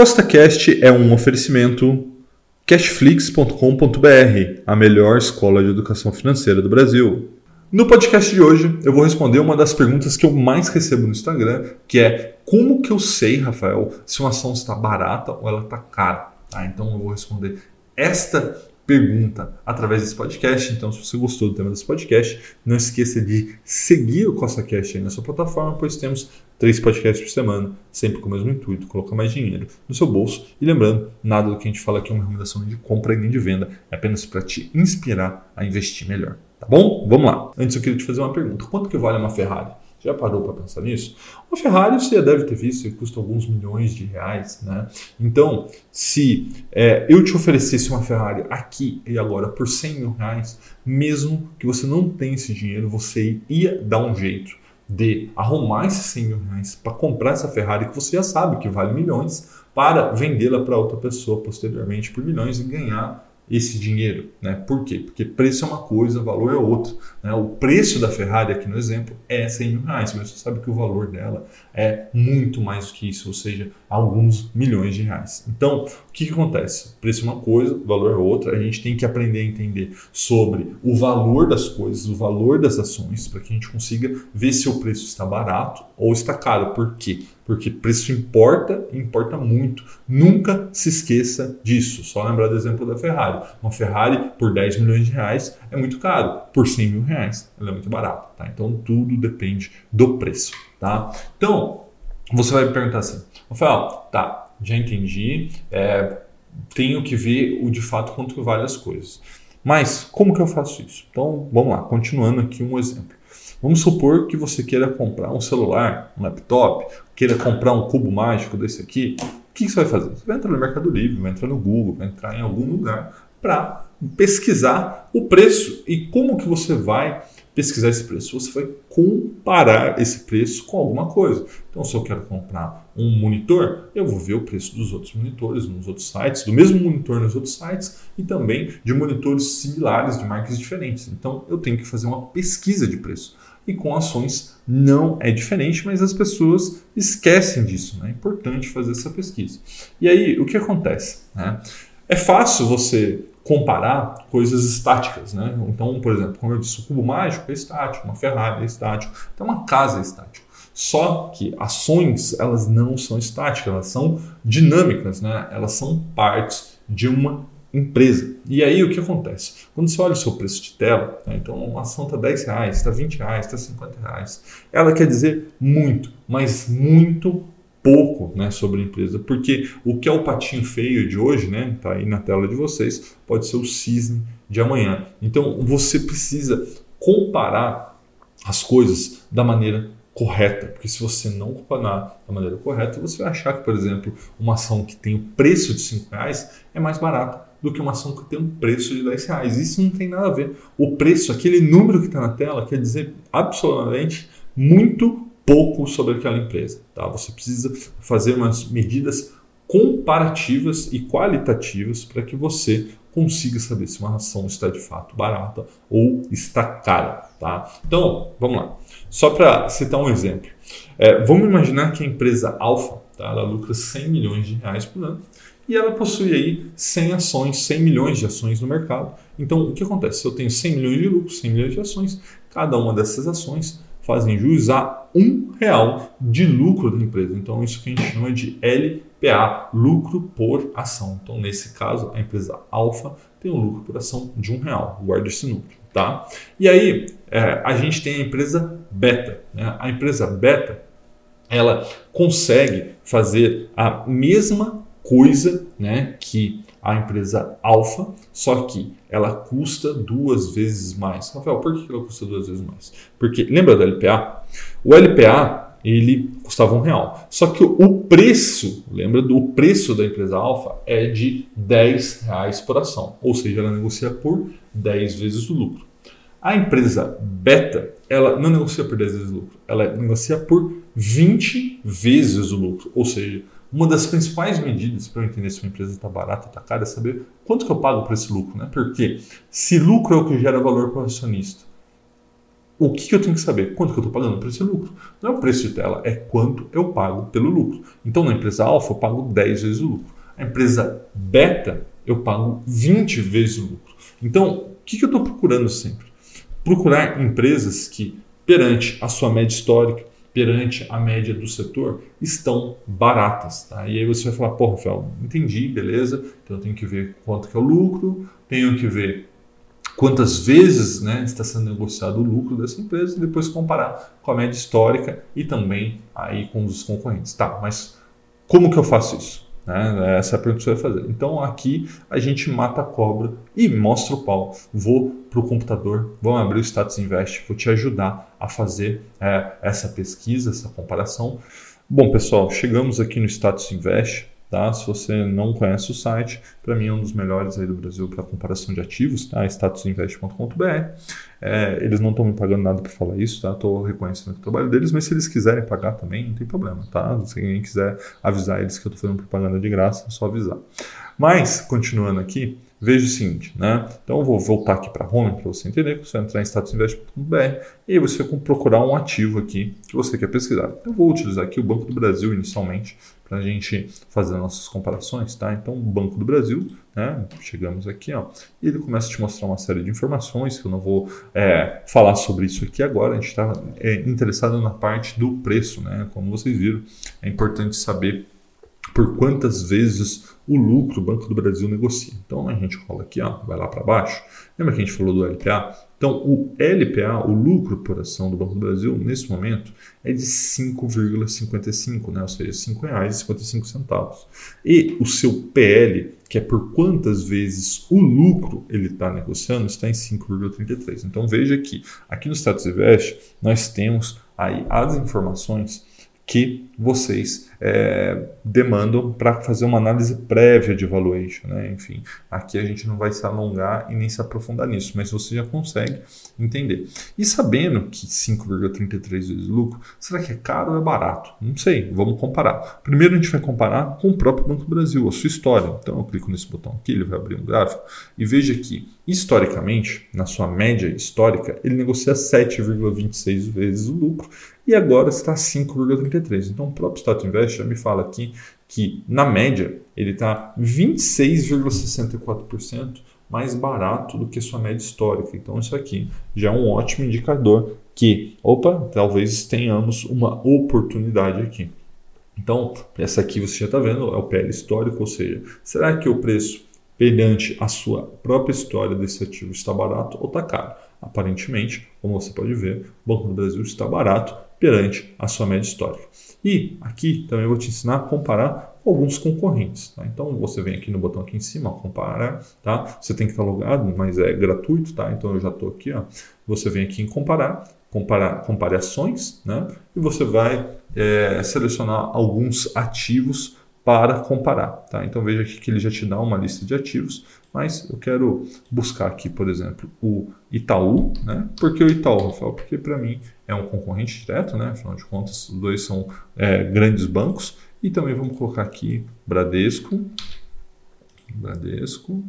CostaCast é um oferecimento cashflix.com.br, a melhor escola de educação financeira do Brasil. No podcast de hoje, eu vou responder uma das perguntas que eu mais recebo no Instagram, que é como que eu sei, Rafael, se uma ação está barata ou ela está cara? Tá? Então eu vou responder esta pergunta através desse podcast. Então, se você gostou do tema desse podcast, não esqueça de seguir o CostaCast aí na sua plataforma, pois temos três podcasts por semana, sempre com o mesmo intuito, colocar mais dinheiro no seu bolso. E lembrando, nada do que a gente fala aqui é uma recomendação de compra nem de venda, é apenas para te inspirar a investir melhor. Tá bom? Vamos lá. Antes eu queria te fazer uma pergunta. Quanto que vale uma Ferrari? Já parou para pensar nisso? Uma Ferrari você já deve ter visto, custa alguns milhões de reais, né? Então, se é, eu te oferecesse uma Ferrari aqui e agora por 100 mil reais, mesmo que você não tenha esse dinheiro, você ia dar um jeito de arrumar esses 100 mil reais para comprar essa Ferrari que você já sabe que vale milhões, para vendê-la para outra pessoa posteriormente por milhões e ganhar esse dinheiro. Né? Por quê? Porque preço é uma coisa, valor é outra. Né? O preço da Ferrari, aqui no exemplo, é 100 mil reais, mas você sabe que o valor dela é muito mais do que isso, ou seja, alguns milhões de reais. Então, o que, que acontece? Preço é uma coisa, valor é outra. A gente tem que aprender a entender sobre o valor das coisas, o valor das ações, para que a gente consiga ver se o preço está barato ou está caro. Por quê? Porque preço importa importa muito. Nunca se esqueça disso. Só lembrar do exemplo da Ferrari. Uma Ferrari por 10 milhões de reais é muito caro, por 100 mil reais ela é muito barata. Tá? Então tudo depende do preço. Tá? Então você vai me perguntar assim, Rafael, tá, já entendi, é, tenho que ver o de fato quanto vale as coisas. Mas como que eu faço isso? Então vamos lá, continuando aqui um exemplo. Vamos supor que você queira comprar um celular, um laptop, queira comprar um cubo mágico desse aqui. O que você vai fazer? Você vai entrar no Mercado Livre, vai entrar no Google, vai entrar em algum lugar para pesquisar o preço e como que você vai pesquisar esse preço, você vai comparar esse preço com alguma coisa. Então, se eu quero comprar um monitor, eu vou ver o preço dos outros monitores nos outros sites, do mesmo monitor nos outros sites e também de monitores similares de marcas diferentes. Então, eu tenho que fazer uma pesquisa de preço. E com ações não é diferente, mas as pessoas esquecem disso. Né? É importante fazer essa pesquisa. E aí, o que acontece? Né? É fácil você comparar coisas estáticas, né? Então, por exemplo, como eu disse, o cubo mágico é estático, uma Ferrari é estático, então uma casa é estático. Só que ações, elas não são estáticas, elas são dinâmicas, né? Elas são partes de uma empresa. E aí o que acontece? Quando você olha o seu preço de tela, né? então uma ação está 10 reais, está 20 reais, está 50 reais, ela quer dizer muito, mas muito pouco né, sobre a empresa, porque o que é o patinho feio de hoje, né, tá aí na tela de vocês, pode ser o cisne de amanhã. Então você precisa comparar as coisas da maneira correta, porque se você não comparar da maneira correta, você vai achar que, por exemplo, uma ação que tem o preço de 5 reais é mais barata do que uma ação que tem um preço de 10 reais. Isso não tem nada a ver. O preço, aquele número que está na tela, quer dizer absolutamente muito pouco sobre aquela empresa. Tá? Você precisa fazer umas medidas comparativas e qualitativas para que você consiga saber se uma ação está de fato barata ou está cara. Tá? Então, vamos lá. Só para citar um exemplo. É, vamos imaginar que a empresa Alfa tá? ela lucra 100 milhões de reais por ano e ela possui aí 100 ações, 100 milhões de ações no mercado. Então, o que acontece? Se eu tenho 100 milhões de lucro, 100 milhões de ações, cada uma dessas ações fazem jus a um real de lucro da empresa. Então, isso que a gente chama de LPA, lucro por ação. Então, nesse caso, a empresa Alfa tem um lucro por ação de um real. Guarda esse número, tá? E aí, é, a gente tem a empresa Beta. Né? A empresa Beta, ela consegue fazer a mesma coisa né, que a empresa Alfa, só que ela custa duas vezes mais. Rafael, por que ela custa duas vezes mais? Porque lembra do LPA? O LPA ele custava um real. Só que o preço, lembra do preço da empresa Alfa é de 10 reais por ação, ou seja, ela negocia por 10 vezes o lucro. A empresa Beta, ela não negocia por 10 vezes o lucro, ela negocia por 20 vezes o lucro, ou seja, uma das principais medidas para eu entender se uma empresa está barata ou está cara é saber quanto que eu pago por esse lucro. Né? Porque se lucro é o que gera valor para o acionista, o que, que eu tenho que saber? Quanto que eu estou pagando por esse lucro? Não é o preço de tela, é quanto eu pago pelo lucro. Então, na empresa alfa, eu pago 10 vezes o lucro. A empresa beta, eu pago 20 vezes o lucro. Então, o que, que eu estou procurando sempre? Procurar empresas que, perante a sua média histórica, perante a média do setor, estão baratas. Tá? E aí você vai falar, pô, Rafael, entendi, beleza, então eu tenho que ver quanto que é o lucro, tenho que ver quantas vezes né, está sendo negociado o lucro dessa empresa e depois comparar com a média histórica e também aí com os concorrentes. Tá, mas como que eu faço isso? Né? Essa é a pergunta que você vai fazer. Então aqui a gente mata a cobra e mostra o pau. Vou para o computador, vamos abrir o Status Invest, vou te ajudar a fazer é, essa pesquisa, essa comparação. Bom, pessoal, chegamos aqui no Status Invest. Tá? Se você não conhece o site, para mim é um dos melhores aí do Brasil para comparação de ativos, tá? statusinvest.com.br. É, eles não estão me pagando nada para falar isso, tá? Estou reconhecendo o trabalho deles, mas se eles quiserem pagar também, não tem problema, tá? Se alguém quiser avisar eles que eu estou fazendo propaganda de graça, é só avisar. Mas, continuando aqui, veja o seguinte, né? Então eu vou voltar aqui para home para você entender, você vai entrar em statusinvest.br e aí você vai procurar um ativo aqui que você quer pesquisar. Eu vou utilizar aqui o Banco do Brasil inicialmente para a gente fazer nossas comparações, tá? Então o Banco do Brasil, né? Chegamos aqui, ó, e ele começa a te mostrar uma série de informações que eu não vou é, falar sobre isso aqui agora. A gente está é, interessado na parte do preço, né? Como vocês viram, é importante saber por quantas vezes o lucro o Banco do Brasil negocia. Então a gente cola aqui, ó, vai lá para baixo. Lembra que a gente falou do LPA? Então o LPA, o lucro por ação do Banco do Brasil, nesse momento é de 5,55, né? ou seja, R$ 5,55. E o seu PL, que é por quantas vezes o lucro ele está negociando, está em 5,33. Então veja que aqui no Status Invest nós temos aí as informações que vocês é, demandam para fazer uma análise prévia de valuation. Né? Enfim, aqui a gente não vai se alongar e nem se aprofundar nisso, mas você já consegue entender. E sabendo que 5,33 vezes lucro, será que é caro ou é barato? Não sei, vamos comparar. Primeiro a gente vai comparar com o próprio Banco Brasil, a sua história. Então eu clico nesse botão aqui, ele vai abrir um gráfico e veja que, historicamente, na sua média histórica, ele negocia 7,26 vezes o lucro e agora está 5,33. Então o próprio Status Invest já me fala aqui que, na média, ele está 26,64% mais barato do que sua média histórica. Então isso aqui já é um ótimo indicador que, opa, talvez tenhamos uma oportunidade aqui. Então, essa aqui você já está vendo, é o PL histórico, ou seja, será que o preço perante a sua própria história desse ativo está barato ou está caro? Aparentemente, como você pode ver, o Banco do Brasil está barato perante a sua média histórica. E aqui também vou te ensinar a comparar com alguns concorrentes. Tá? Então você vem aqui no botão aqui em cima, comparar, tá? Você tem que estar logado, mas é gratuito, tá? Então eu já estou aqui, ó. Você vem aqui em comparar, comparar comparações, né? E você vai é, selecionar alguns ativos para comparar. Tá? Então veja aqui que ele já te dá uma lista de ativos, mas eu quero buscar aqui, por exemplo, o Itaú. Né? Por que o Itaú, Rafael? Porque para mim é um concorrente direto, né? afinal de contas, os dois são é, grandes bancos. E também vamos colocar aqui Bradesco. Bradesco.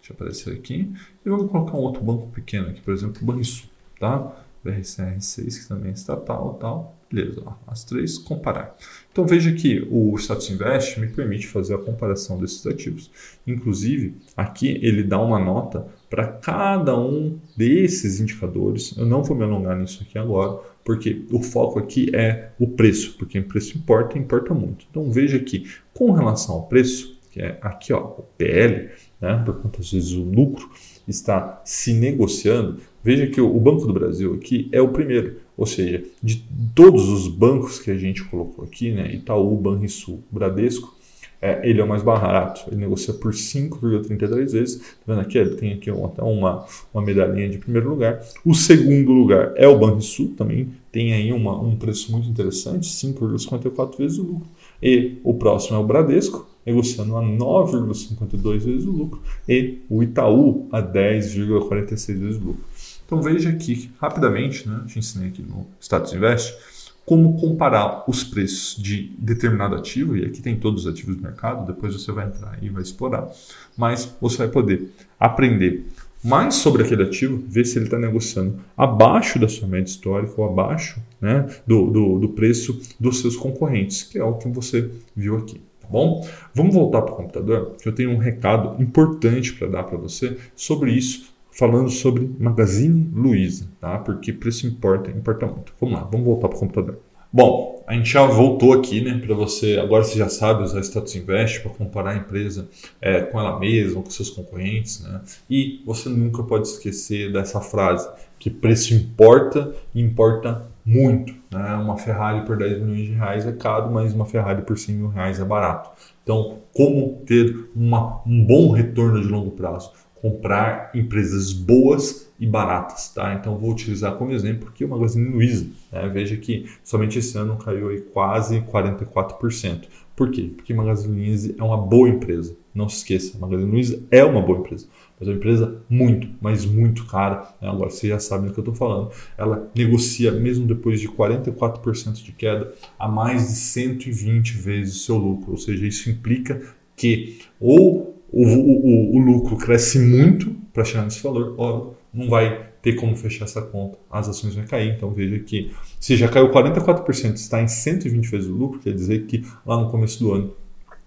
Deixa aparecer aqui. E vamos colocar um outro banco pequeno aqui, por exemplo, o Banrisul. Tá? BRCR6, que também é estatal tal. Beleza, ó, as três, comparar. Então veja que o Status Invest me permite fazer a comparação desses ativos. Inclusive, aqui ele dá uma nota para cada um desses indicadores. Eu não vou me alongar nisso aqui agora, porque o foco aqui é o preço, porque o preço importa importa muito. Então veja que com relação ao preço, que é aqui ó, o PL, né, por quantas vezes o lucro está se negociando, veja que o Banco do Brasil aqui é o primeiro. Ou seja, de todos os bancos que a gente colocou aqui, né, Itaú, Banrisul, Bradesco, é, ele é o mais barato. Ele negocia por 5,33 vezes. Tá vendo aqui? Ele tem aqui até uma, uma medalhinha de primeiro lugar. O segundo lugar é o Banrisul, também tem aí uma, um preço muito interessante, 5,54 vezes o lucro. E o próximo é o Bradesco, negociando a 9,52 vezes o lucro. E o Itaú a 10,46 vezes o lucro. Então veja aqui rapidamente, né, te ensinei aqui no Status Invest, como comparar os preços de determinado ativo, e aqui tem todos os ativos do mercado, depois você vai entrar e vai explorar, mas você vai poder aprender mais sobre aquele ativo, ver se ele está negociando abaixo da sua média histórica ou abaixo né, do, do, do preço dos seus concorrentes, que é o que você viu aqui. Tá bom? Vamos voltar para o computador, que eu tenho um recado importante para dar para você sobre isso, falando sobre Magazine Luiza, tá? Porque preço importa, importa muito. Vamos lá, vamos voltar para o computador. Bom, a gente já voltou aqui, né, para você. Agora você já sabe usar Status Invest para comparar a empresa é, com ela mesma, com seus concorrentes, né? E você nunca pode esquecer dessa frase que preço importa e importa muito. Né? Uma Ferrari por 10 milhões de reais é caro, mas uma Ferrari por 100 mil reais é barato. Então, como ter uma, um bom retorno de longo prazo? Comprar empresas boas e baratas, tá? Então vou utilizar como exemplo aqui o Magazine Luiza. Né? Veja que somente esse ano caiu aí quase 44%. Por quê? Porque Magazine Luiza é uma boa empresa. Não se esqueça, Magazine Luiza é uma boa empresa, mas é uma empresa muito, mas muito cara. Né? Agora vocês já sabem do que eu estou falando. Ela negocia, mesmo depois de 44% de queda, a mais de 120 vezes o seu lucro. Ou seja, isso implica que ou o, o, o lucro cresce muito para chegar nesse valor, ou não vai ter como fechar essa conta, as ações vão cair. Então veja que se já caiu 44%, está em 120 vezes o lucro, quer dizer que lá no começo do ano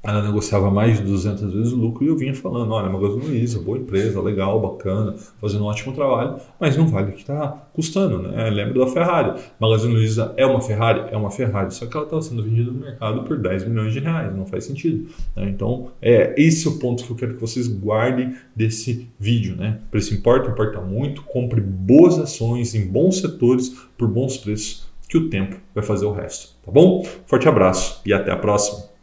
ela negociava mais de 200 vezes o lucro e eu vinha falando, olha, Magazine Luiza, boa empresa, legal, bacana, fazendo um ótimo trabalho, mas não vale o que está custando, né? Lembra da Ferrari. Magazine Luiza é uma Ferrari? É uma Ferrari, só que ela estava sendo vendida no mercado por 10 milhões de reais, não faz sentido. Né? Então, é esse é o ponto que eu quero que vocês guardem desse vídeo, né? Preço importa, importa muito, compre boas ações em bons setores por bons preços, que o tempo vai fazer o resto, tá bom? Forte abraço e até a próxima!